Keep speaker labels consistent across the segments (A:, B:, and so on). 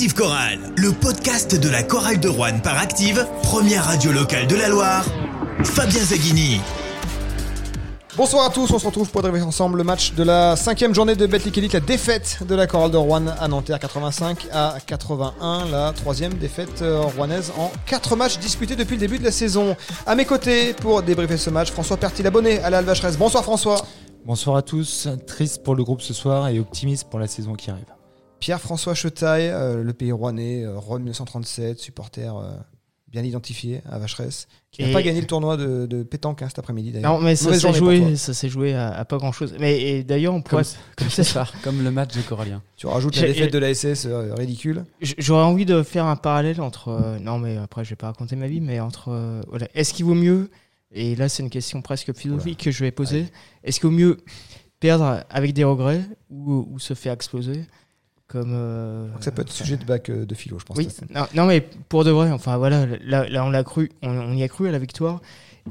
A: Active Chorale, le podcast de la chorale de Rouen par Active, première radio locale de la Loire. Fabien Zaghini.
B: Bonsoir à tous, on se retrouve pour débriefer ensemble le match de la cinquième journée de Betclic Elite, la défaite de la chorale de Rouen à Nanterre 85 à 81, la troisième défaite euh, rouennaise en quatre matchs disputés depuis le début de la saison. À mes côtés pour débriefer ce match, François Pertil abonné à la Alvacheresse. Bonsoir François.
C: Bonsoir à tous, triste pour le groupe ce soir et optimiste pour la saison qui arrive.
B: Pierre-François Chetaille, euh, le pays rouennais, euh, Rhône 1937, supporter euh, bien identifié à Vacheresse, qui n'a pas gagné le tournoi de, de pétanque hein, cet après-midi d'ailleurs.
D: Non, mais ça s'est joué, ça s'est joué à, à pas grand chose. Mais d'ailleurs, on pourrait.
C: Comme ce soir, comme le match de Corallien.
B: Tu rajoutes la défaite de la SS euh, ridicule.
D: J'aurais envie de faire un parallèle entre. euh, non, mais après, je vais pas raconter ma vie, mais entre. euh, voilà. Est-ce qu'il vaut mieux, et là, c'est une question presque philosophique que je vais poser, est-ce qu'il vaut mieux perdre avec des regrets ou, ou se faire exploser comme. euh,
B: Donc ça peut être sujet de bac euh, de philo, je pense.
D: Oui, non, non, mais pour de vrai, enfin voilà, là, là, on l'a cru, on, on y a cru à la victoire.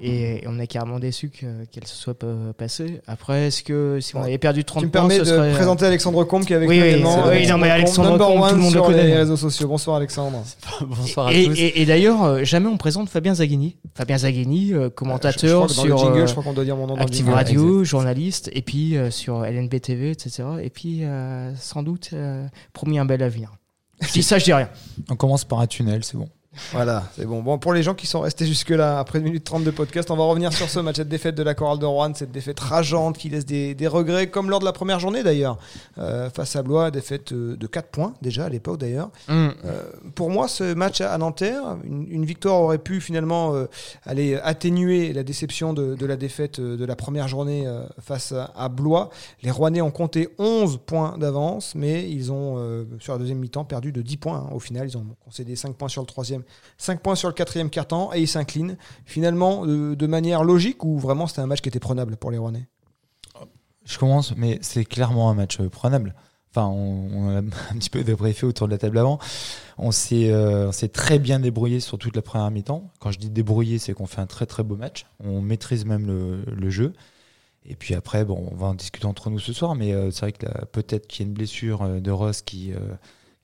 D: Et on est carrément déçu que- qu'elle se soit pas passée. Après, est-ce que si on avait perdu 30
B: Tu me
D: points,
B: permets
D: ce
B: de
D: serait-
B: présenter Alexandre Combe qui est avec
D: Oui,
B: nous
D: oui,
B: également.
D: c'est- oui, non, mais Alexandre Combe, tout le monde le
B: sur
D: connaît.
B: les réseaux sociaux. Bonsoir Alexandre.
C: Bonsoir à
D: Et,
C: tous.
D: et- et d'ailleurs, euh, jamais on présente Fabien Zaghini. Fabien Zaghini, euh,
B: je, je
D: commentateur sur
B: jingle,
D: euh,
B: je crois qu'on doit dire mon nom dans le
D: Active. Radio, journaliste, et puis euh, sur LNB TV, etc. Et puis, euh, sans doute, euh, promis un bel avenir. Dis ça, je dis rien.
C: On commence par un tunnel, c'est bon.
B: Voilà, c'est bon. Bon, pour les gens qui sont restés jusque-là, après une minute 30 de podcast, on va revenir sur ce match, cette défaite de la chorale de Rouen, cette défaite rageante qui laisse des, des regrets, comme lors de la première journée d'ailleurs, euh, face à Blois, défaite euh, de 4 points déjà à l'époque d'ailleurs. Euh, pour moi, ce match à Nanterre, une, une victoire aurait pu finalement euh, aller atténuer la déception de, de la défaite de la première journée face à, à Blois. Les Rouennais ont compté 11 points d'avance, mais ils ont, sur la deuxième mi-temps, perdu de 10 points. hein. Au final, ils ont concédé 5 points sur le troisième, 5 points sur le quatrième quart-temps, et ils s'inclinent finalement de, de manière logique ou vraiment c'était un match qui était prenable pour les Rouennais?
C: Je commence, mais c'est clairement un match euh, prenable. Enfin, on, a un petit peu débriefé autour de la table avant. On s'est euh, on s'est très bien débrouillé sur toute la première mi-temps. Quand je dis débrouillé, c'est qu'on fait un très très beau match. On maîtrise même le, jeu. Et puis après, bon, on va en discuter entre nous ce soir, mais euh, c'est vrai que peut-être qu'il y a une blessure euh, de Ross qui, euh,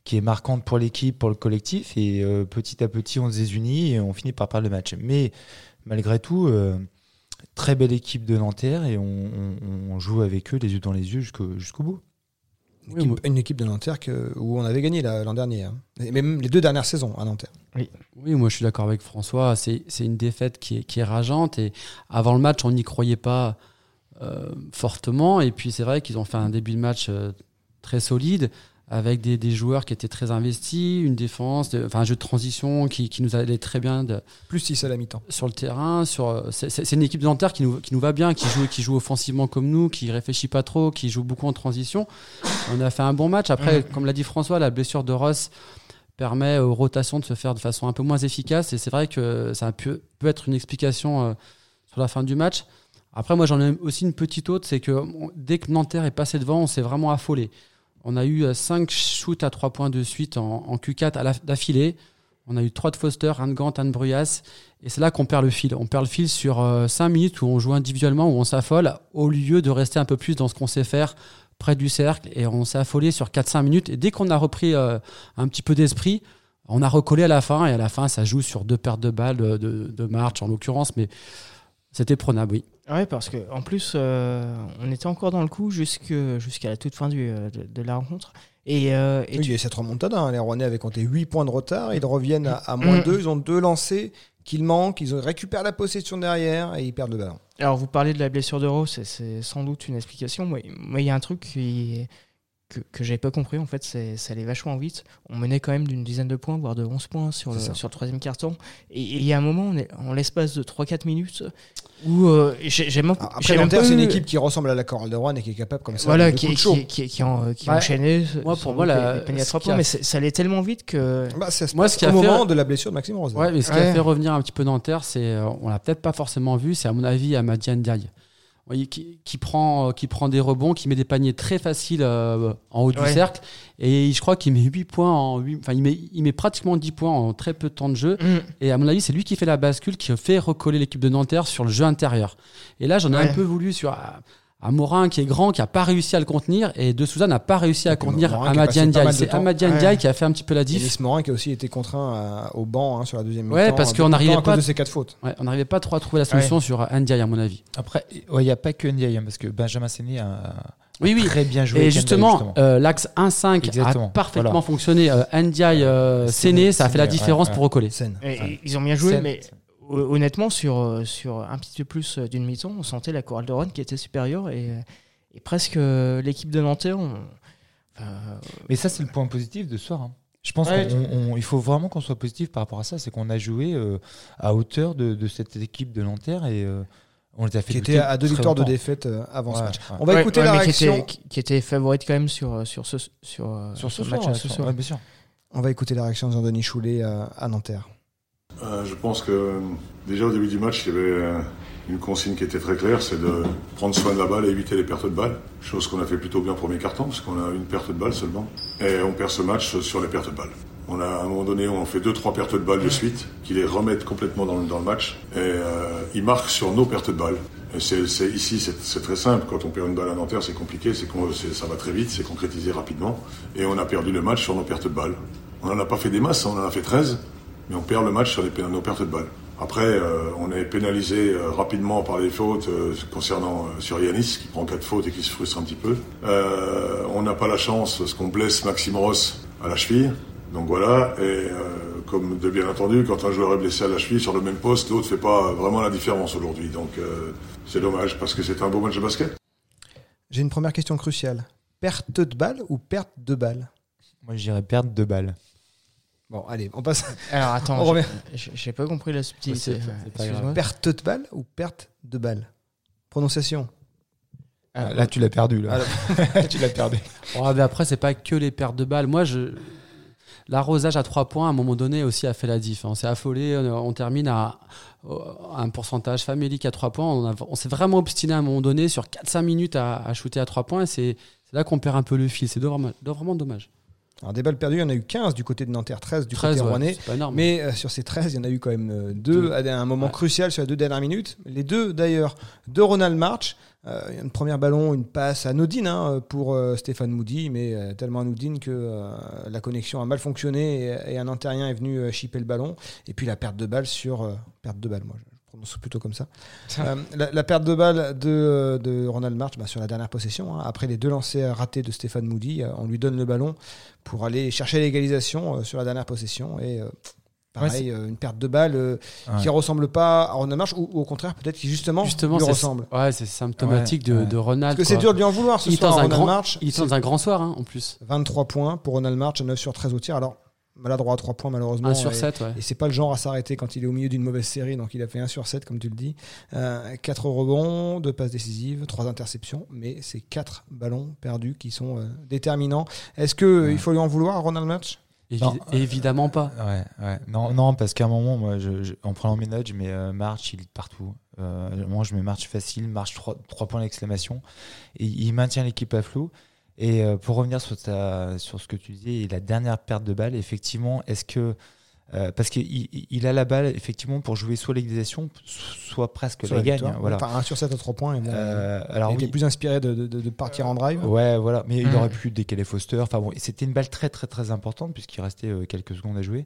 C: qui est marquante pour l'équipe, pour le collectif, et euh, petit à petit, on se désunit et on finit par perdre le match. Mais malgré tout, euh, très belle équipe de Nanterre et on, on- on joue avec eux les yeux dans les yeux jusqu'au jusqu'au bout.
B: une,
C: Oui,
B: équipe,
C: moi-
B: une équipe de Nanterre que- où on avait gagné l'an dernier, hein. Et même les deux dernières saisons à Nanterre.
E: Oui, moi je suis d'accord avec François. C'est c'est une défaite qui est, qui est rageante. Et avant le match, on n'y croyait pas euh, fortement. Et puis c'est vrai qu'ils ont fait un début de match euh, très solide, avec des, des joueurs qui étaient très investis, une défense, de- enfin un jeu de transition qui, qui nous allait très bien de-
B: Plus 6 à la mi-temps.
E: sur le terrain. Sur, c'est une équipe de Nanterre qui nous, qui nous va bien, qui joue, qui joue offensivement comme nous, qui réfléchit pas trop, qui joue beaucoup en transition. On a fait un bon match. Après, comme l'a dit François, la blessure de Ross permet aux rotations de se faire de façon un peu moins efficace. Et c'est vrai que ça peut, peut être une explication euh, sur la fin du match. Après, moi, j'en ai aussi une petite autre, c'est que dès que Nanterre est passé devant, on s'est vraiment affolé. On a eu 5 shoots à 3 points de suite en, en Q4 à la- d'affilée. On a eu 3 de Foster, un de Gant, un de Bruyas. Et c'est là qu'on perd le fil. On perd le fil sur 5 minutes où on joue individuellement, où on s'affole, au lieu de rester un peu plus dans ce qu'on sait faire, près du cercle. Et on s'est affolé sur 4-5 minutes. Et dès qu'on a repris euh, un petit peu d'esprit, on a recollé à la fin. Et à la fin, ça joue sur deux pertes de balles de, de, de March, en l'occurrence. Mais c'était prenable, oui.
D: Ouais, parce que en plus, euh, on était encore dans le coup jusqu'à la toute fin du, euh, de, de la rencontre. Et, euh, et
B: Oui,
D: tu-
B: il y a cette remontada. hein. Les Rouennais avaient compté 8 points de retard. Ils reviennent à, à moins
D: Mm.
B: 2. Ils ont deux lancés qu'ils manquent. Ils récupéré la possession derrière et ils perdent le ballon.
D: Alors, vous parlez de la blessure de Rose, c'est- sans doute une explication. Moi, il y a un truc qui, que, que j'avais pas compris, en fait, c'est ça allait vachement vite. On menait quand même d'une dizaine de points, voire de 11 points sur le, sur le troisième carton. Et il y a un moment, on est, en l'espace de 3-4 minutes, où euh, j'ai même, j'ai
B: Après,
D: même
B: c'est une équipe qui ressemble à la Chorale de Rouen et qui est capable comme ça.
D: voilà,
B: de
D: qui, qui, qui, qui, en- qui
E: Ouais.
D: enchaînait.
E: Moi, pour moi, la-
D: mais ça allait tellement vite que.
B: Bah,
E: Moi, ce qui a
B: au
E: fait-
B: moment de la blessure de Maxime Rose.
E: Ouais, mais ce qui
D: Ouais.
E: a fait revenir un petit peu Nanterre, c'est, euh, on l'a peut-être pas forcément vu, c'est à mon avis Amadian Diaye. Voyez, qui, qui prend, euh, qui prend des rebonds, qui met des paniers très faciles euh, en haut du cercle. Et je crois qu'il met 8 points en huit- enfin, il met, il met pratiquement 10 points en très peu de temps de jeu.
D: Mm.
E: Et à mon avis, c'est lui qui fait la bascule, qui fait recoller l'équipe de Nanterre sur le jeu intérieur. Et là, j'en ai
D: Ouais.
E: un peu voulu sur, à, Morin qui est grand, qui a pas réussi à le contenir, et De Souza n'a pas réussi à contenir Amadian Ndiaye. C'est. Amadian
D: Ouais.
E: Ndiaye qui a fait un petit peu la
B: Et
E: diff.
B: Nice Morin qui a aussi été contraint à- au banc hein, sur la deuxième
E: Ouais,
B: mi-temps.
E: parce
B: beaucoup
E: qu'on n'arrivait pas-
B: cause de ces quatre fautes.
E: Ouais, on n'arrivait pas trop à trouver la solution sur Ndiaye, à mon avis.
C: Après, il n'y a pas que Ndiaye, hein, parce que Benjamin Séné a,
E: Oui, oui.
C: très bien joué.
E: Et justement, euh, l'axe 1-5 a parfaitement
C: Voilà.
E: fonctionné. Euh, Ndiaye, euh, Séné, ça a fait la
C: ouais,
E: différence
C: ouais.
E: pour recoller.
D: Et-
C: Ouais.
D: Ils ont bien joué, mais honnêtement, sur, euh, sur un petit peu plus euh, d'une mi-temps, on sentait la chorale de Rouen qui était supérieure et, et presque euh, l'équipe de Nanterre. on- enfin,
C: Mais ça, c'est le point positif de ce soir. hein. Je pense
D: Ouais,
C: qu'il faut vraiment qu'on soit positif par rapport à ça. C'est qu'on a joué euh, à hauteur de, de cette équipe de Nanterre et euh, on les a fait
B: Qui était à deux victoires de défaite avant ce match.
C: ouais.
B: On va
D: ouais,
B: écouter
D: ouais,
B: la
D: qui
B: réaction.
D: était, qui, était favorite quand même sur, sur ce, sur,
C: Sur ce
D: match
C: soir,
D: ce
C: ouais,
D: soir.
C: ouais, bien sûr.
B: On va écouter la réaction de Jean-Denis Choulet euh, à Nanterre.
F: Euh, je pense que euh, déjà au début du match, il y avait euh, une consigne qui était très claire, c'est de prendre soin de la balle et éviter les pertes de balles. Chose qu'on a fait plutôt bien au premier carton, parce qu'on a une perte de balle seulement. Et on perd ce match sur les pertes de balles. On a à un moment donné, on fait deux trois pertes de balles de suite, qui les remettent complètement dans, le- dans le match. Et euh, ils marquent sur nos pertes de balles. Et c'est, c'est- ici, c'est, c'est très simple. Quand on perd une balle à Nanterre, c'est compliqué, c'est qu'on, c'est- ça va très vite, c'est concrétisé rapidement. Et on a perdu le match sur nos pertes de balles. On n'en a pas fait des masses, on en a fait 13 mais on perd le match sur les, nos pertes de balles. Après, euh, on est pénalisé euh, rapidement par les fautes euh, concernant euh, sur Yanis, qui prend quatre fautes et qui se frustre un petit peu. Euh, on n'a pas la chance, parce qu'on blesse Maxime Ross à la cheville. Donc voilà, et euh, comme de bien entendu, quand un joueur est blessé à la cheville sur le même poste, l'autre fait pas vraiment la différence aujourd'hui. Donc euh, c'est dommage, parce que c'est un beau match de basket.
B: J'ai une première question cruciale. Perte de balle ou perte de balle?
C: Moi, je dirais perdre deux balles.
B: Bon, allez, on passe.
D: Alors attends,
B: On revient.
D: j'ai pas compris la subtilité.
B: Perte de balle ou perte de balle? Prononciation.
D: Ah,
C: Là, tu l'as perdu. Là. tu l'as perdu.
E: Ouais, mais après, c'est pas que les pertes de balles. Moi, je. L'arrosage à 3 points, à un moment donné, aussi a fait la diff. hein. On s'est affolé, on, on termine à, à un pourcentage famélique à 3 points. On, a- on s'est vraiment obstiné à un moment donné sur 4-5 minutes à, à shooter à 3 points. C'est là qu'on perd un peu le fil. C'est vraiment dommage.
B: Alors, des balles perdues, il y en a eu 15 du côté de Nanterre, 13 du
E: 13,
B: côté
E: ouais,
B: rouennais. Mais euh, sur ces 13, il y en a eu quand même euh, deux
E: Deux.
B: à un moment
E: Ouais.
B: crucial sur les deux dernières minutes. Les deux, d'ailleurs, de Ronald March. Euh, il y a une première ballon, une passe anodine hein, pour euh, Stéphane Moody, mais tellement anodine que la connexion a mal fonctionné et, et un Antérien est venu chipper le ballon. Et puis la perte de balle sur. perte de balle, moi, je prononce plutôt comme ça. Euh, la, la perte de balle de, euh, de Ronald March bah, sur la dernière possession. hein. après les deux lancers ratés de Stéphane Moody, euh, on lui donne le ballon pour aller chercher l'égalisation sur la dernière possession. Et pareil, une perte de balle euh,
C: Ouais.
B: qui ressemble pas à Ronald March, ou, ou au contraire, peut-être qui justement,
E: Justement,
B: lui ressemble.
E: ouais, c'est symptomatique
C: Ouais,
E: de, de Ronald.
B: Parce que c'est dur de lui en vouloir ce
E: Il
B: soir,
E: dans un
B: Ronald
E: grand-
B: March.
E: Il est dans un grand soir, hein, en plus.
B: 23 points pour Ronald March, 9 sur 13 au tir. Alors, maladroit à 3 points malheureusement.
E: 1 sur
B: et-
E: 7, ouais.
B: Et c'est pas le genre à s'arrêter quand il est au milieu d'une mauvaise série, donc il a fait 1 sur 7, comme tu le dis. Euh, 4 rebonds, 2 passes décisives, 3 interceptions, mais c'est 4 ballons perdus qui sont euh, déterminants. Est-ce qu'il il faut lui en vouloir à Ronald Match?
E: Évi-
C: Non.
E: évidemment pas.
C: Ouais, ouais. Non, non, parce qu'à un moment, moi, je, je- en prenant mes notes, je mets euh, March, il est partout. Euh, moi, je mets March facile, March 3, points d'exclamation. Et il maintient l'équipe à flot. Et euh, pour revenir sur, ta, sur ce que tu disais, et la dernière perte de balle, effectivement, est-ce que. euh, parce qu'il il- il a la balle, effectivement, pour jouer soit l'égalisation, soit presque
B: sur
C: la gagne. hein, voilà.
B: Enfin, 1 sur 7 à 3 points. Bon,
C: Euh,
B: il
C: alors,
B: était
C: oui.
B: plus inspiré de, de- partir en drive.
C: Ouais, voilà. Mais il
D: Mm.
C: aurait pu décaler Foster. Enfin bon, c'était une balle très très très importante puisqu'il restait euh, quelques secondes à jouer.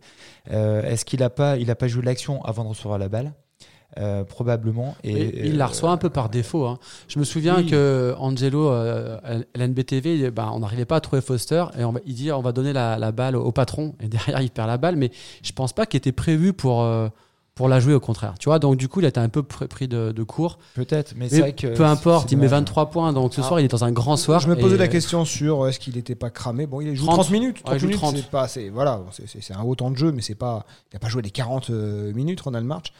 C: Euh, Est-ce qu'il a pas, il a pas joué l'action avant de recevoir la balle? Euh, Probablement. Et,
E: Et il la reçoit un peu par défaut. hein. Je me souviens
B: oui.
E: que Angelo, euh, à l'NBTV, ben, on n'arrivait pas à trouver Foster et on va- il dit on va donner la, la balle au patron et derrière il perd la balle. Mais je pense pas qu'il était prévu pour, euh, pour la jouer au contraire. Tu vois, donc du coup il a été un peu pr- pris de, de court.
C: Peut-être, mais,
E: Mais
C: c'est vrai que
E: peu importe, il met
C: dommage.
E: 23 points. Donc ce
B: Ah.
E: soir il est dans un grand soir.
B: Je me posais la
E: euh,
B: question sur euh, est-ce qu'il n'était pas cramé? Bon, il joue
E: 30.
B: 30, minutes.
E: Ouais,
B: 30
E: il joue
B: minutes,
E: 30.
B: c'est pas, c'est voilà, c'est- un haut temps de jeu, mais c'est pas, il n'a pas joué les 40 euh, minutes, Ronald March.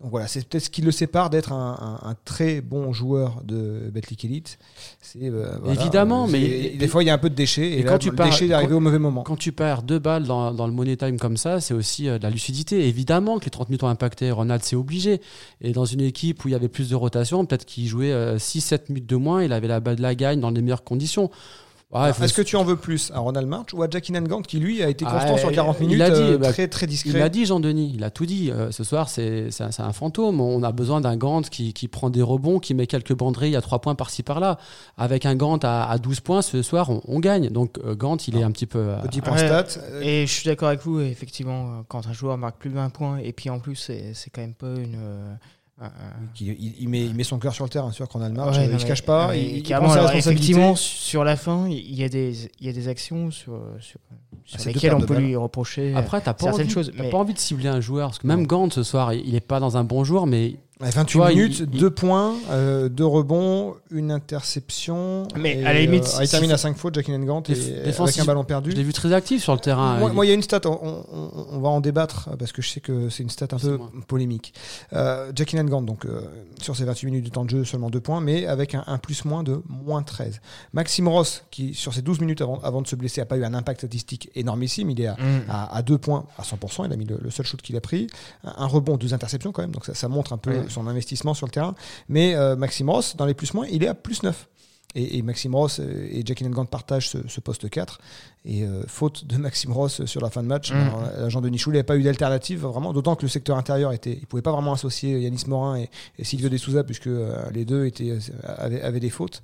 B: Donc voilà, c'est peut-être ce qui le sépare d'être un, un- un très bon joueur de Betclic Elite. C'est euh, voilà,
E: Évidemment,
B: euh,
E: mais-
B: des fois il y a un peu de déchets et,
E: et
B: là,
E: quand tu
B: le
E: pars-
B: déchet est arrivé
E: quand-
B: au mauvais moment.
E: Quand tu perds deux balles dans, dans le money time comme ça, c'est aussi euh, de la lucidité. Évidemment que les 30 minutes ont Ronald, c'est obligé. Et dans une équipe où il y avait plus de rotation, peut-être qu'il jouait 6-7 minutes de moins, il avait la balle de la gagne dans les meilleures conditions.
B: Est-ce que tu en veux plus à Ronald March ou à Jackie Nangant qui lui a été
E: Ah,
B: constant sur
E: il-
B: 40
E: il
B: minutes,
E: a dit,
B: euh,
E: bah,
B: très très
E: Il
B: discret.
E: l'a dit, Jean-Denis, il a tout dit. Euh, ce soir, c'est c'est un, un fantôme. On a besoin d'un Gant qui, qui prend des rebonds, qui met quelques banderilles à 3 points par-ci par-là. Avec un Gant à, à 12 points, ce soir, on, on gagne. Donc, euh, Gant, il est un petit peu.
B: Petit point
D: Ouais.
B: stat.
D: Et je suis d'accord avec vous, effectivement, quand un joueur marque plus de 20 points, et puis en plus, c'est c'est quand même pas une. Euh,
B: il, il met, il met son cœur sur le terrain, sûr qu'on a le marche,
D: Ouais,
B: il se cache pas, il,
D: effectivement, sur la fin, il y a des, il y a des actions sur,
B: Ah,
D: lesquelles on peut lui reprocher.
E: Après, t'as pas,
D: certaines
E: envie,
D: choses, mais-
E: pas envie de cibler un joueur. Parce que même Gant, ce soir, il, il est pas dans un bon jour, mais
B: Ouais, 28
E: Tu vois, il-
B: minutes,
E: il-
B: 2 points, 2 rebonds, une interception.
D: Mais
B: et,
D: à la limite,
B: euh, il termine à 5 fautes, Jackie Nangant, et avec un ballon perdu.
E: je l'ai vu très actif sur le terrain.
B: Moi,
E: Il-
B: moi, il y a une stat, on, on- on va en débattre parce que je sais que c'est une stat un peu polémique. Euh, Jackie Nangant, donc euh, sur ses 28 minutes de temps de jeu, seulement 2 points, mais avec un, un plus-moins de moins 13. Maxime Ross, qui sur ses 12 minutes avant, avant de se blesser, n'a pas eu un impact statistique énormissime, il est à,
D: Mm.
B: à, 2 points à 100%, il a mis le, le seul shoot qu'il a pris, un, un rebond, deux interceptions quand même, donc ça, ça montre un peu. Son investissement sur le terrain. Mais euh, Maxime Ross, dans les plus-moins, il est à plus 9. Et, et Maxime Ross euh, et Jackie Nangant partagent ce, ce poste 4. Et euh, faute de Maxime Ross euh, sur la fin de match,
D: Mm.
B: alors, l'agent de Nichou n'avait pas eu d'alternative, vraiment, d'autant que le secteur intérieur était. Il ne pouvait pas vraiment associer Yanis Morin et, et Silvio De Souza, puisque euh, les deux étaient, euh, avaient, avaient des fautes.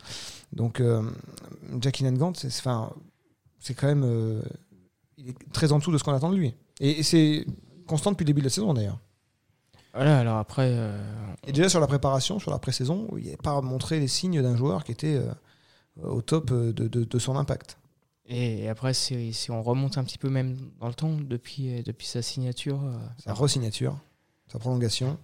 B: Donc, euh, Jackie Nangant, c'est quand même. euh, il est très en dessous de ce qu'on attend de lui. Et, et c'est constant depuis le début de la saison d'ailleurs.
D: Voilà, alors après, euh,
B: Et déjà sur la préparation, sur la pré-saison, il n'avait pas montré les signes d'un joueur qui était euh, au top euh, de, de- de son impact.
D: et après si, si on remonte un petit peu même dans le temps, depuis, depuis sa signature.
B: Sa resignature, sa prolongation.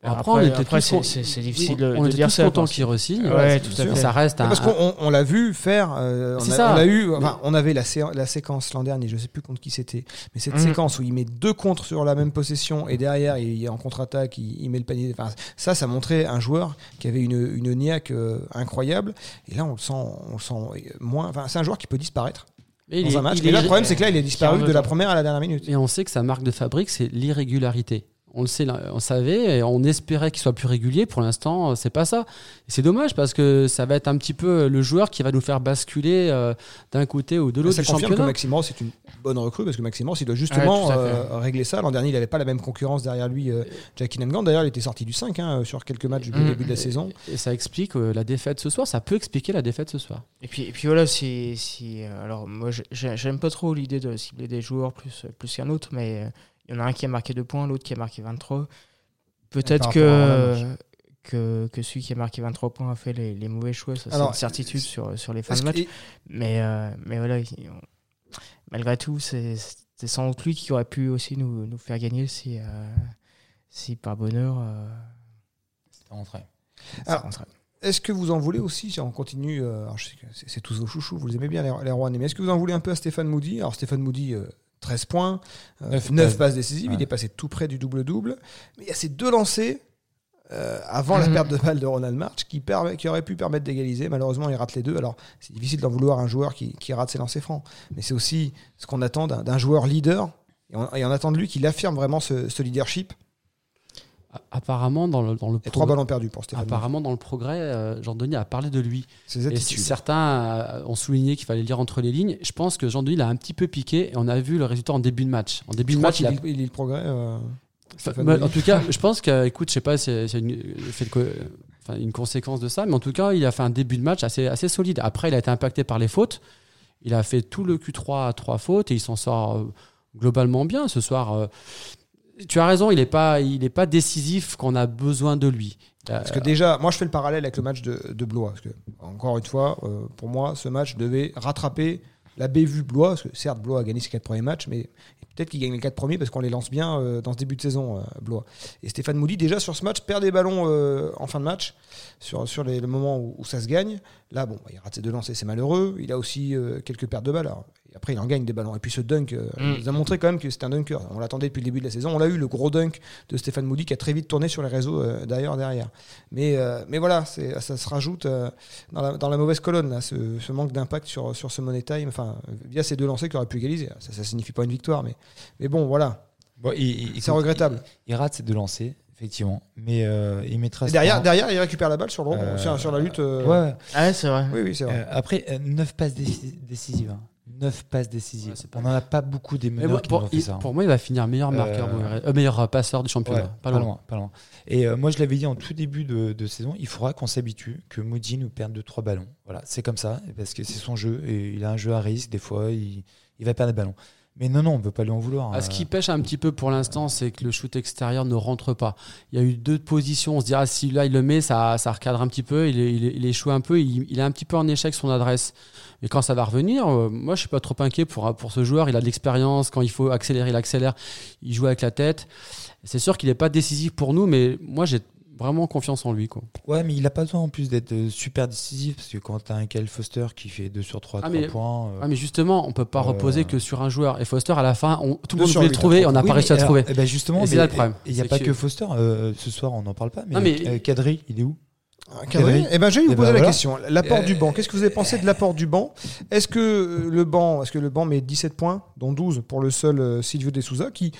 E: Après, on était
D: après, c'est-
E: con-
D: c'est c'est difficile
E: on
D: de, dire
E: tous
D: ça.
E: qu'il re-signe.
D: que- Ouais, tout fait.
E: Ça reste un.
B: Parce qu'on on- on l'a vu faire. euh, on,
E: C'est
B: a,
E: ça.
B: on a eu, enfin, on avait la, sé- la séquence l'an dernier, je sais plus contre qui c'était, mais cette
D: Mhm.
B: séquence où il met deux contres sur la même possession et derrière il est en contre-attaque, il, il met le panier. Enfin, ça, ça montrait un joueur qui avait une, une niaque euh, incroyable. Et là, on le sent, on le sent moins. Enfin, c'est un joueur qui peut disparaître
E: il
B: dans
E: est-
B: un match.
E: il
B: Mais
E: est-
B: là, le problème, c'est que là, il est disparu de la première à la dernière minute.
E: Et on sait que sa marque de fabrique, c'est l'irrégularité. On le sait, on savait, et on espérait qu'il soit plus régulier. Pour l'instant, c'est pas ça. C'est dommage parce que ça va être un petit peu le joueur qui va nous faire basculer euh, d'un côté ou de l'autre
B: Ça
E: du
B: confirme que
E: championnat.
B: Maxime Ross est une bonne recrue parce que Maxime Ross, il doit justement
D: Ouais,
B: euh, régler ça. L'an dernier, il n'avait pas la même concurrence derrière lui, euh, Jackie Nangant. D'ailleurs, il était sorti du 5 hein, sur quelques matchs du
D: Mm.
B: début de la saison.
E: Et ça explique euh, la défaite ce soir. Ça peut expliquer la défaite ce soir.
D: Et puis, et puis voilà, si, si, euh, alors moi j'ai- j'ai- j'aime pas trop l'idée de cibler des joueurs plus, plus qu'un autre, mais euh, il y en a un qui a marqué 2 points, l'autre qui a marqué 23. Peut-être que, que, que celui qui a marqué 23 points a fait les, les mauvais choix, ça c'est une certitude sur, sur les fins de match.
B: que-
D: Mais, euh, mais voilà, on- malgré tout, c'est sans doute lui qui aurait pu aussi nous, nous faire gagner si, euh, si par bonheur. euh,
C: C'était rentré.
B: Est-ce que vous en voulez aussi si on continue euh, c'est tous vos chouchous, vous les aimez bien les, les Rouen, mais est-ce que vous en voulez un peu à Stéphane Moody? Alors Stéphane Moody, euh, 13 points, euh,
C: Neuf
B: 9
C: passes.
B: décisives,
C: Ouais.
B: il est passé tout près du double-double. Mais il y a ces deux lancers euh, avant la
D: Mhm.
B: perte de balle de Ronald March qui, permet, qui aurait pu permettre d'égaliser. Malheureusement, il rate les deux. Alors c'est difficile d'en vouloir à un joueur qui, qui rate ses lancers francs. Mais c'est aussi ce qu'on attend d'un d'un joueur leader. Et on, et on attend de lui qu'il affirme vraiment ce, ce leadership.
E: Apparemment, dans le, dans le
B: Et trois
E: progrès-
B: ballons perdus pour Stéphane.
E: Apparemment dans le progrès, euh, Jean-Denis a parlé de lui. Et certains euh, ont souligné qu'il fallait lire entre les lignes. Je pense que Jean-Denis l'a un petit peu piqué et on a vu le résultat en début de match. En début
B: Je
E: de match, il a
B: il lit le progrès. euh,
E: Bah, en tout cas, je pense que, écoute, je sais pas c'est une, une conséquence de ça, mais en tout cas, il a fait un début de match assez, assez solide. Après, il a été impacté par les fautes. Il a fait tout le Q3 à trois fautes et il s'en sort globalement bien ce soir. euh. Tu as raison, il n'est pas, pas décisif quand on a besoin de lui. Euh,
B: Parce que déjà, moi je fais le parallèle avec le match de, Blois. Parce que, encore une fois, euh, pour moi, ce match devait rattraper la bévue Blois. Certes, Blois a gagné ses quatre premiers matchs, mais peut-être qu'il gagne les quatre premiers parce qu'on les lance bien euh, dans ce début de saison, Blois. Et Stéphane Mouli, déjà sur ce match, perd des ballons en fin de match, sur, sur les, le moment où, ça se gagne. Là, bon, bah, il rate ses deux lancers, c'est malheureux. Il a aussi quelques pertes de balles. Et après, il en gagne des ballons. Et puis ce dunk, euh,
D: Mm.
B: il nous a montré quand même que c'était un dunker. On l'attendait depuis le début de la saison. On l'a eu, le gros dunk de Stéphane Moody qui a très vite tourné sur les réseaux euh, d'ailleurs derrière. Mais, euh, mais voilà, ça se rajoute euh, dans, la, dans la mauvaise colonne, là, ce, ce manque d'impact sur, sur ce money time, enfin, via ces deux lancers qui auraient pu égaliser. Ça ne signifie pas une victoire, mais, mais bon, voilà.
C: Bon,
B: C'est regrettable.
C: Il, il rate ses deux lancers. effectivement. Mais euh, il mettra.
B: Et derrière,
C: temps.
B: derrière, il récupère la balle sur le
C: Euh,
B: sur, sur la lutte. euh,
C: Ouais, ouais.
D: Ah c'est vrai.
B: Oui, oui, c'est vrai.
C: Euh, après, 9 passes déci- décisives. 9 passes décisives.
E: Ouais,
C: On n'en a pas beaucoup des meneurs
E: moi,
C: qui
E: pour,
C: nous ont fait
E: il-
C: ça. hein.
E: pour moi, il va finir meilleur marqueur,
C: Euh,
E: Boerre- euh, meilleur passeur du championnat.
C: Ouais,
E: pas loin.
C: pas loin. Et euh, moi, je l'avais dit en tout début de, de saison, il faudra qu'on s'habitue que Moji nous perde 2-3 ballons. Voilà, c'est comme ça, parce que c'est son jeu, et il a un jeu à risque, des fois, il, il va perdre des ballons. Mais non, non, on ne peut pas lui en vouloir.
E: Ah, ce
C: Euh,
E: qui pêche un petit peu pour l'instant, c'est que le shoot extérieur ne rentre pas. Il y a eu deux positions. On se dira, si là il le met, ça, ça recadre un petit peu. Il, il, échoue un peu. Il, il est un petit peu en échec son adresse. Mais quand ça va revenir, euh, moi je suis pas trop inquiet pour, pour ce joueur. Il a de l'expérience. Quand il faut accélérer, il accélère. Il joue avec la tête. C'est sûr qu'il n'est pas décisif pour nous, mais moi j'ai vraiment confiance en lui. Quoi.
C: Ouais, mais il n'a pas besoin en plus d'être euh, super décisif, parce que quand tu as un Kyle Foster qui fait 2 sur 3,
E: Ah,
C: 3
E: mais-
C: points. euh,
E: Ah, mais justement, on peut pas
C: Euh,
E: reposer que sur un joueur. Et Foster, à la fin, on- tout le monde voulait le trouver. On n'a
C: Oui,
E: pas réussi à le trouver.
C: ben justement,
E: Et c'est là le problème.
C: Il n'y a pas
E: que-
C: que Foster. euh, ce soir, on n'en parle pas. Mais,
E: Non, mais-
C: euh, Kadri, il est où?
B: Ah, Kadri? Eh ben, je vais vous
C: Eh ben,
B: poser la
C: voilà.
B: question. L'apport
C: Euh,
B: du banc. Qu'est-ce que vous avez pensé de l'apport du banc? Est-ce que le banc, est-ce que le banc met 17 points, dont 12 pour le seul Silvio De Souza, qui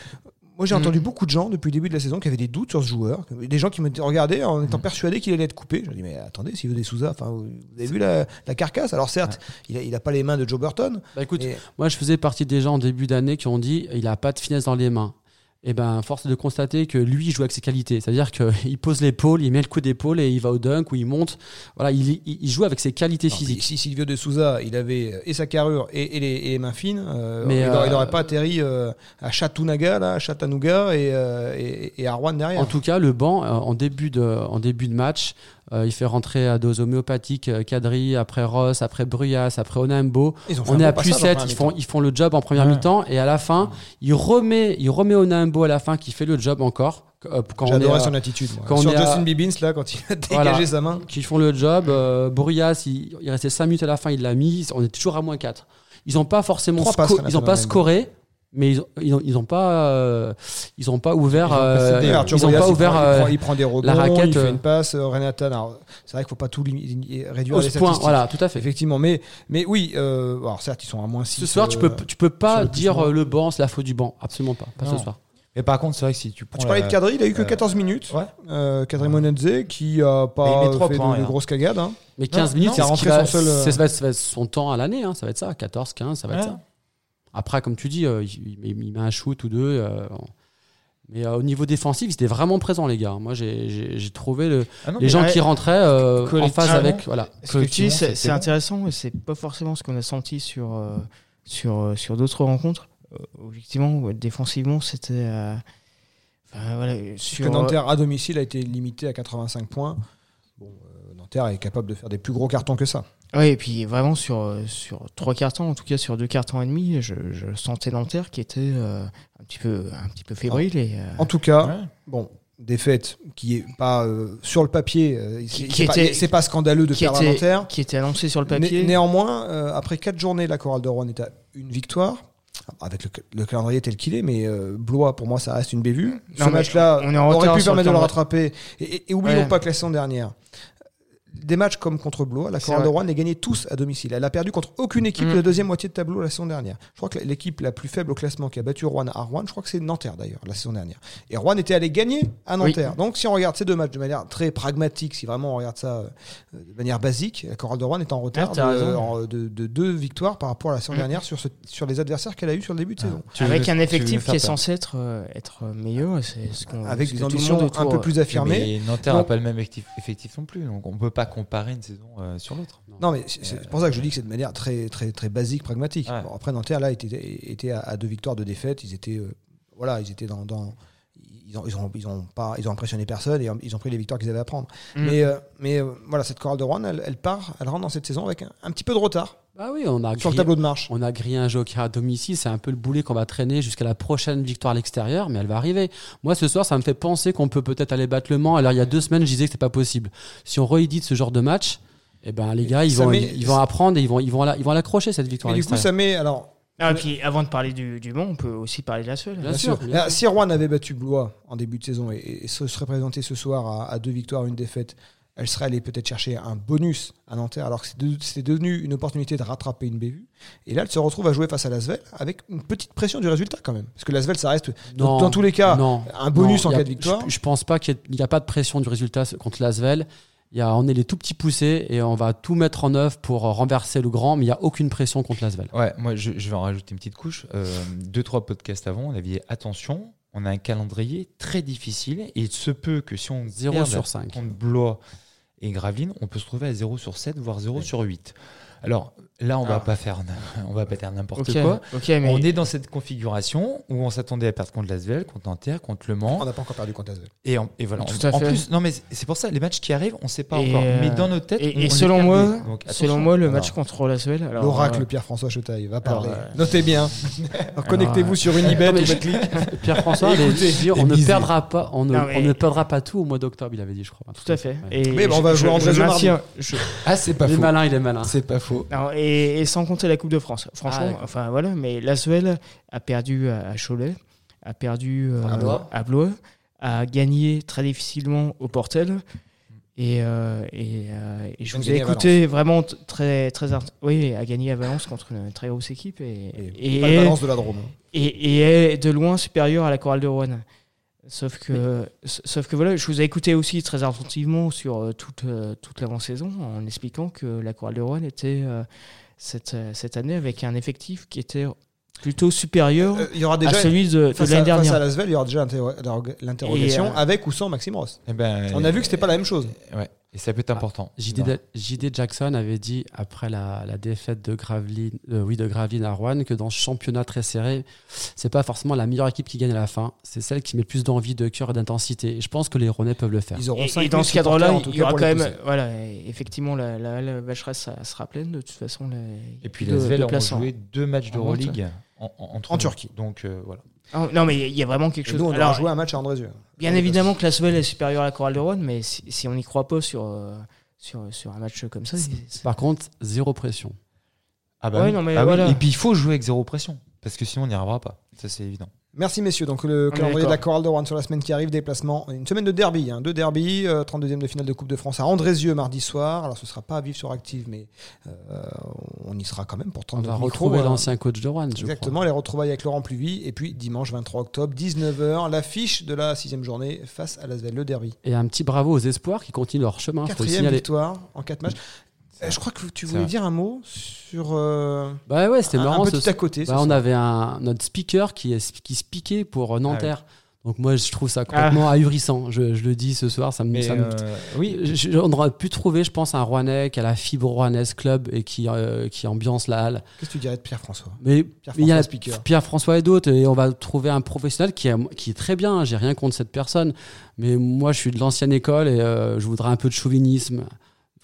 B: moi j'ai
D: Mhm.
B: entendu beaucoup de gens depuis le début de la saison qui avaient des doutes sur ce joueur, des gens qui me regardaient en
C: Mhm.
B: étant persuadés qu'il allait être coupé. Je me dis mais attendez, Silvio De Souza, enfin vous avez vu la, la carcasse? Alors certes, il a, il a pas les mains de Joe Burton.
E: Bah, écoute,
B: mais-
E: Moi, je faisais partie des gens en début d'année qui ont dit il a pas de finesse dans les mains. Et ben, force est de constater que lui, il joue avec ses qualités. C'est-à-dire qu'il pose l'épaule, il met le coup d'épaule et il va au dunk ou il monte. Voilà, il, il- joue avec ses qualités
B: Non,
E: physiques.
B: Si Silvio De Souza, il avait euh, et sa carrure et, et les, et les mains fines, euh,
E: Mais,
B: il n'aurait
E: euh,
B: pas atterri euh, à Chattanooga, là, à Chattanooga et, et, à Rouen derrière.
E: En tout cas, le banc, en début de, en début de match, euh, il fait rentrer à dose homéopathique euh, Kadri, après Ross, après Bruyas, après Onambo.
B: Ils ont fait
E: On est à plus
B: passage en
E: 7,
B: première
E: ils font, ils font le job en première
C: Ouais.
E: mi-temps et à la fin, il remet, il remet Onambo à la fin qui fait le job encore. euh, on
B: J'adorais
E: à-
B: son attitude. moi.
E: quand on
B: Sur
E: est à-
B: Justin Bibbins, là, quand il a dégagé
E: Voilà.
B: sa main.
E: qui font le job. Euh, Bruyas, il, il restait 5 minutes à la fin, il l'a mis. On est toujours à moins 4. Ils n'ont pas forcément ils ont pas scoré, mais ils ont, ils ont, ils ont pas, euh, ils ont pas ouvert,
C: Ils ont pas
E: euh, ils ont pas
B: il
E: ouvert
B: prend, il
E: euh,
B: prend- il prend des rebonds,
E: la raquette,
B: il fait
E: euh,
B: une passe. euh, Renata, c'est vrai qu'il ne faut pas tout réduire
E: au
B: les
E: point. Voilà, tout à fait.
B: Effectivement, mais, mais oui, euh, alors certes, ils sont à moins 6.
E: Ce soir, tu peux, tu peux pas
B: le
E: dire le banc, c'est la faute du banc. Absolument pas. Pas
C: Non.
E: ce soir.
C: Mais par contre, c'est vrai que si tu prends.
B: Tu parlais de Kadri, il a eu que
C: euh,
B: 14 minutes.
C: Ouais.
B: Euh, Kadri Monedze, qui a pas fait
C: points,
B: de, de
C: hein.
B: grosses cagades. hein.
E: Mais 15
C: Non,
E: minutes, c'est ce
B: son seul,
E: son temps à l'année. hein. Ça va être ça. 14, 15, ça va être
C: Ouais.
E: ça. Après, comme tu dis, euh, il, il- met un shoot ou deux. euh, mais euh, au niveau défensif, ils étaient vraiment présents, les gars. Moi, j'ai- trouvé le,
C: Ah non,
E: les gens
D: ouais.
E: qui rentraient euh, en phase avec. Voilà.
D: Ce que tu dis, c'est intéressant, mais c'est pas forcément ce qu'on a senti sur, euh, sur, sur d'autres rencontres. Euh, objectivement, ouais, défensivement, c'était. euh, enfin, voilà,
B: Puisque
D: sur, euh,
B: Nanterre à domicile a été limité à 85 points. Bon, euh, Nanterre est capable de faire des plus gros cartons que ça.
D: Oui, et puis vraiment sur, euh, sur trois cartons, en tout cas sur deux cartons et demi, je, je sentais Nanterre qui était euh, un, petit peu, un petit peu fébrile. Et, euh,
B: En tout cas,
C: Ouais.
B: bon, défaite qui est pas euh, sur le papier,
D: Qui-
B: c'est
D: qui
B: c'est pas,
D: était-
B: c'est pas scandaleux de
D: qui
B: perdre à
D: était-
B: Nanterre.
D: qui était annoncé sur le
B: Né-
D: papier.
B: néanmoins, euh, après quatre journées, la chorale de Rouen est à une victoire. Avec le, le calendrier tel qu'il est, mais euh, Blois, pour moi, ça reste une bévue. Ce
D: Non,
B: match-là
D: on
B: aurait pu permettre de le rattraper. Et, et- et oublions
D: Ouais.
B: pas que la saison dernière, des matchs comme contre Blois, la chorale de. Rouen les gagnait tous à domicile. Elle a perdu contre aucune équipe
D: Mm.
B: de la deuxième moitié de tableau la saison dernière. Je crois que l'équipe la plus faible au classement qui a battu Rouen à Rouen, je crois que c'est Nanterre d'ailleurs, la saison dernière. Et Rouen était allé gagner à Nanterre. Donc si on regarde ces deux matchs de manière très pragmatique, si vraiment on regarde ça euh, de manière basique, la chorale de Rouen est en retard
D: Ah, t'as
B: de,
D: raison.
B: en- de- de deux victoires par rapport à la saison
D: Mm.
B: dernière sur, ce- sur les adversaires qu'elle a eu sur le début de saison.
C: Tu veux
D: avec un effectif qui est censé être, euh, être meilleur. C'est ce qu'on-
B: Avec
D: ce
B: des ambitions un peu plus affirmées.
C: Mais Nanterre n'a pas le même effectif, effectif non plus, donc on peut pas comparer une saison euh, sur l'autre.
B: Non, mais c'est pour ça que je dis que c'est de manière très, très, très basique, pragmatique.
C: Ouais.
B: Bon, après, Nanterre, là, était, était à, à deux victoires de défaite. Ils étaient, euh, voilà, ils étaient dans. dans- ils, ont, ils, ont, ils, ont pas, ils ont impressionné personne et ils ont pris les victoires qu'ils avaient à prendre.
D: Mm.
B: Mais, euh, mais euh, voilà, cette chorale de Rouen, elle, elle part, elle rentre dans cette saison avec un, un petit peu de retard
E: Bah oui, on a
B: sur le
E: grillé-
B: tableau de marche.
E: On a grillé un joker à domicile, c'est un peu le boulet qu'on va traîner jusqu'à la prochaine victoire à l'extérieur, mais elle va arriver. Moi, ce soir, ça me fait penser qu'on peut peut-être aller battre le Mans. Alors, il y a deux semaines, je disais que c'était pas possible. Si on réédite ce genre de match, eh ben, les gars, ils vont,
B: met-
E: ils vont apprendre et ils vont, ils vont, la- ils vont l'accrocher cette victoire
B: Mais
E: à
B: du coup, ça met. Alors,
D: Ah, et puis avant de parler du, du Mans, on peut aussi parler de la seule.
E: Bien
B: Bien
E: sûr,
B: Si Rouen avait battu Blois en début de saison et, et se serait présenté ce soir à, à deux victoires, une défaite, elle serait allée peut-être chercher un bonus à Nanterre, alors que c'est de- c'est devenu une opportunité de rattraper une bévue. Et là, elle se retrouve à jouer face à Lasvel avec une petite pression du résultat quand même. Parce que Lasvel, ça reste, dans,
E: Non,
B: dans tous les cas,
E: non,
B: un bonus
E: non,
B: en
E: a-
B: cas de victoire.
E: Je, je pense pas qu'il n'y a, pas de pression du résultat contre l'Asvel. Il y a, on est les tout petits poussés et on va tout mettre en œuvre pour renverser le grand, mais il n'y a aucune pression contre l'Asvel.
C: Ouais, moi je, je vais en rajouter une petite couche. Euh, deux, trois podcasts avant, on avait dit attention, on a un calendrier très difficile et il se peut que si on
E: 0
C: perde
E: sur 5.
C: contre Blois et Gravelines, on peut se trouver à 0 sur 7, voire 0 sur 8. Alors là, on va
B: Ah.
C: pas faire, on va pas faire n'importe quoi.
D: mais
C: On est dans cette configuration où on s'attendait à perdre contre Lasvel, contre Nanterre, contre Le Mans.
B: On n'a pas encore perdu contre Lasvel.
C: Et, voilà.
D: Tout
C: en,
D: à
C: en
D: fait.
C: plus, non mais c'est- pour ça, les matchs qui arrivent, on ne sait pas
D: Et,
C: encore.
D: euh,
C: mais dans nos têtes,
D: et,
C: on-
D: et selon moi,
C: Donc,
D: selon moi, le
B: Alors,
D: match contre Lasvel. alors,
B: L'oracle
D: euh,
B: Pierre-François Chetaille va
D: alors,
B: parler.
D: euh,
B: Notez bien. Alors, Connectez-vous sur Unibet.
E: Pierre-François avait
B: Écoutez,
E: dit on ne perdra pas, on ne,
D: Non, mais-
E: on ne perdra pas tout au mois d'octobre, il avait dit, je crois.
D: Tout à fait.
B: Mais on va jouer en
C: Ah, c'est pas
E: Il est
C: faux.
E: malin, il est malin.
C: C'est pas faux.
D: Et, et sans compter la Coupe de France. Franchement,
E: Ah,
D: enfin voilà, mais l'Asvel a perdu à, à Cholet, a perdu euh,
B: À Blois.
D: à a gagné très difficilement au Portel. Et, euh, et, euh, et je vous ai
B: à
D: écouté vraiment très très oui a gagné à Valence contre une très grosse équipe et
B: Et, de la Drôme.
D: et, est de loin supérieur à la chorale de Rouen. Sauf que, sauf que voilà, je vous ai écouté aussi très attentivement sur euh, toute, euh, toute l'avant-saison en expliquant que la chorale de Rouen était euh, cette, euh, cette année avec un effectif qui était plutôt supérieur
B: Euh, Il y aura
D: à
B: déjà.
D: celui de, l'année
B: à, face à
D: dernière.
B: Lasvel, il y aura déjà l'interro- l'interrogation
D: euh,
B: avec ou sans Maxime Ross.
C: Eh ben,
B: On a vu que c'était pas la même chose.
C: Ouais. Et ça peut être important.
E: JD, Jackson avait dit après la, la défaite de Gravelines, euh, oui, de Gravelines à Rouen que dans ce championnat très serré, c'est pas forcément la meilleure équipe qui gagne à la fin, c'est celle qui met le plus d'envie, de cœur et d'intensité. Et je pense que les Rouennais peuvent le faire.
B: Ils auront
D: Et,
B: cinq
D: et dans ce cadre-là,
B: supporters, en tout
D: il y aura quand
B: les
D: même,
B: pousser.
D: voilà, effectivement, la, la, la vacheresse ça sera pleine de toute façon. la-
C: Et puis
D: de-
C: les Svel
D: de
C: ont joué deux matchs d'Euroleague en, en, entre
B: En
C: nous.
B: Turquie.
C: Donc euh, voilà.
D: Ah, non, mais il y a vraiment quelque
B: Et
D: chose.
B: nous, on
D: Alors,
B: aura joué un match à Andrézieux.
D: Bien évidemment que la Svel est supérieure à la chorale de Rouen, mais si, si on n'y croit pas sur, euh, sur, sur un match comme ça,
E: Par contre, zéro pression.
C: Ah bah
D: Ouais,
C: oui.
D: non, mais
C: Ah oui.
D: voilà.
C: Et puis il faut jouer avec zéro pression. Parce que sinon on n'y arrivera pas. Ça c'est évident.
B: Merci messieurs. Donc le calendrier de la chorale de Rouen sur la semaine qui arrive, déplacement, une semaine de derby, hein, deux derby, 32e de finale de Coupe de France à Andrézieux mardi soir. Alors ce sera pas à vivre sur Active, mais euh, on y sera quand même pour
E: On
B: 32
E: va retrouver
B: hein.
E: l'ancien coach de Rouen, je
B: Exactement, les retrouvailles avec Laurent Pluvy. Et puis dimanche 23 octobre, 19h, l'affiche de la sixième journée face à Lasvel, le derby.
E: crois. Et un petit bravo aux espoirs qui continuent leur chemin.
B: Quatrième victoire en quatre matchs. Euh, je crois que tu voulais dire un mot sur euh,
E: Bah ouais, c'était marrant.
B: un
E: ce
B: petit
E: soir.
B: à côté. ce
E: Bah, on avait un, notre speaker qui, qui speakait pour euh, Nanterre. Donc moi, je trouve ça
B: Ah.
E: complètement ahurissant. Je, je le dis ce soir, ça me... Ça me-
C: euh, oui,
E: Je- on aurait pu trouver, je pense, un Rouennais qui a la fibre rouennaise club et qui, euh, qui ambiance la halle.
B: Qu'est-ce que tu dirais de Pierre-François?
E: Mais
B: Pierre-François,
E: il y a
B: speaker.
E: Pierre-François et d'autres, et on va trouver un professionnel qui, est- qui est très bien. J'ai rien contre cette personne, mais moi, je suis de l'ancienne école et euh, je voudrais un peu de chauvinisme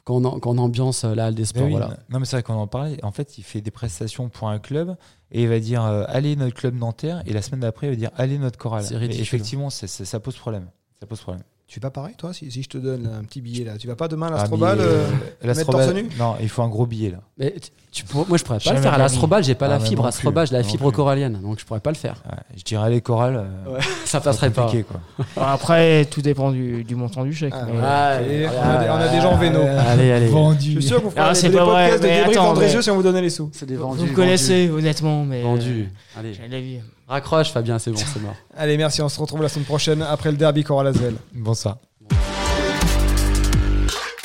E: quand on, quand on ambiance euh, la halle des sports.
C: oui,
E: voilà.
C: Non, mais c'est vrai qu'on en parlait. En fait, il fait des prestations pour un club et il va dire euh, allez notre club Nanterre et la semaine d'après il va dire allez notre chorale. Effectivement, c'est- ça pose problème. Ça pose problème.
B: Tu vas pareil, toi si, si je te donne un petit billet là, tu vas pas demain à
C: Ah,
B: l'Astrobal euh,
C: euh,
B: mettre
C: l'Astrobal-
B: torse nu
C: Non, il faut un gros billet là.
E: Mais tu- moi, je pourrais pas
C: Jamais
E: le faire à l'Astrobal, j'ai pas
C: Ah,
E: la fibre Astrobal, j'ai la fibre
C: plus.
E: corallienne, donc je pourrais pas le faire.
C: Ouais, je dirais allez chorale. euh,
E: Ça passerait pas.
C: compliqué, quoi.
D: Bon, après, tout dépend du, du montant du chèque.
B: Ah,
D: mais-.
E: Ah,
B: on, a des, on a des gens véno.
E: Allez, allez.
B: Je suis sûr que vous ferez des, podcasts de débrief Andrézieux
D: mais-
B: si on vous donnait les sous.
E: C'est des
D: Vous,
E: vendus.
D: vous connaissez, honnêtement, mais.
E: Vendu.
D: euh,
E: Allez.
D: j'ai la vie.
E: Raccroche, Fabien, c'est bon, c'est mort.
B: Allez, merci, on se retrouve la semaine prochaine après le derby Coral Asvel.
C: Bon ça.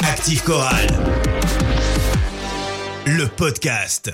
A: Active Chorale. Le podcast.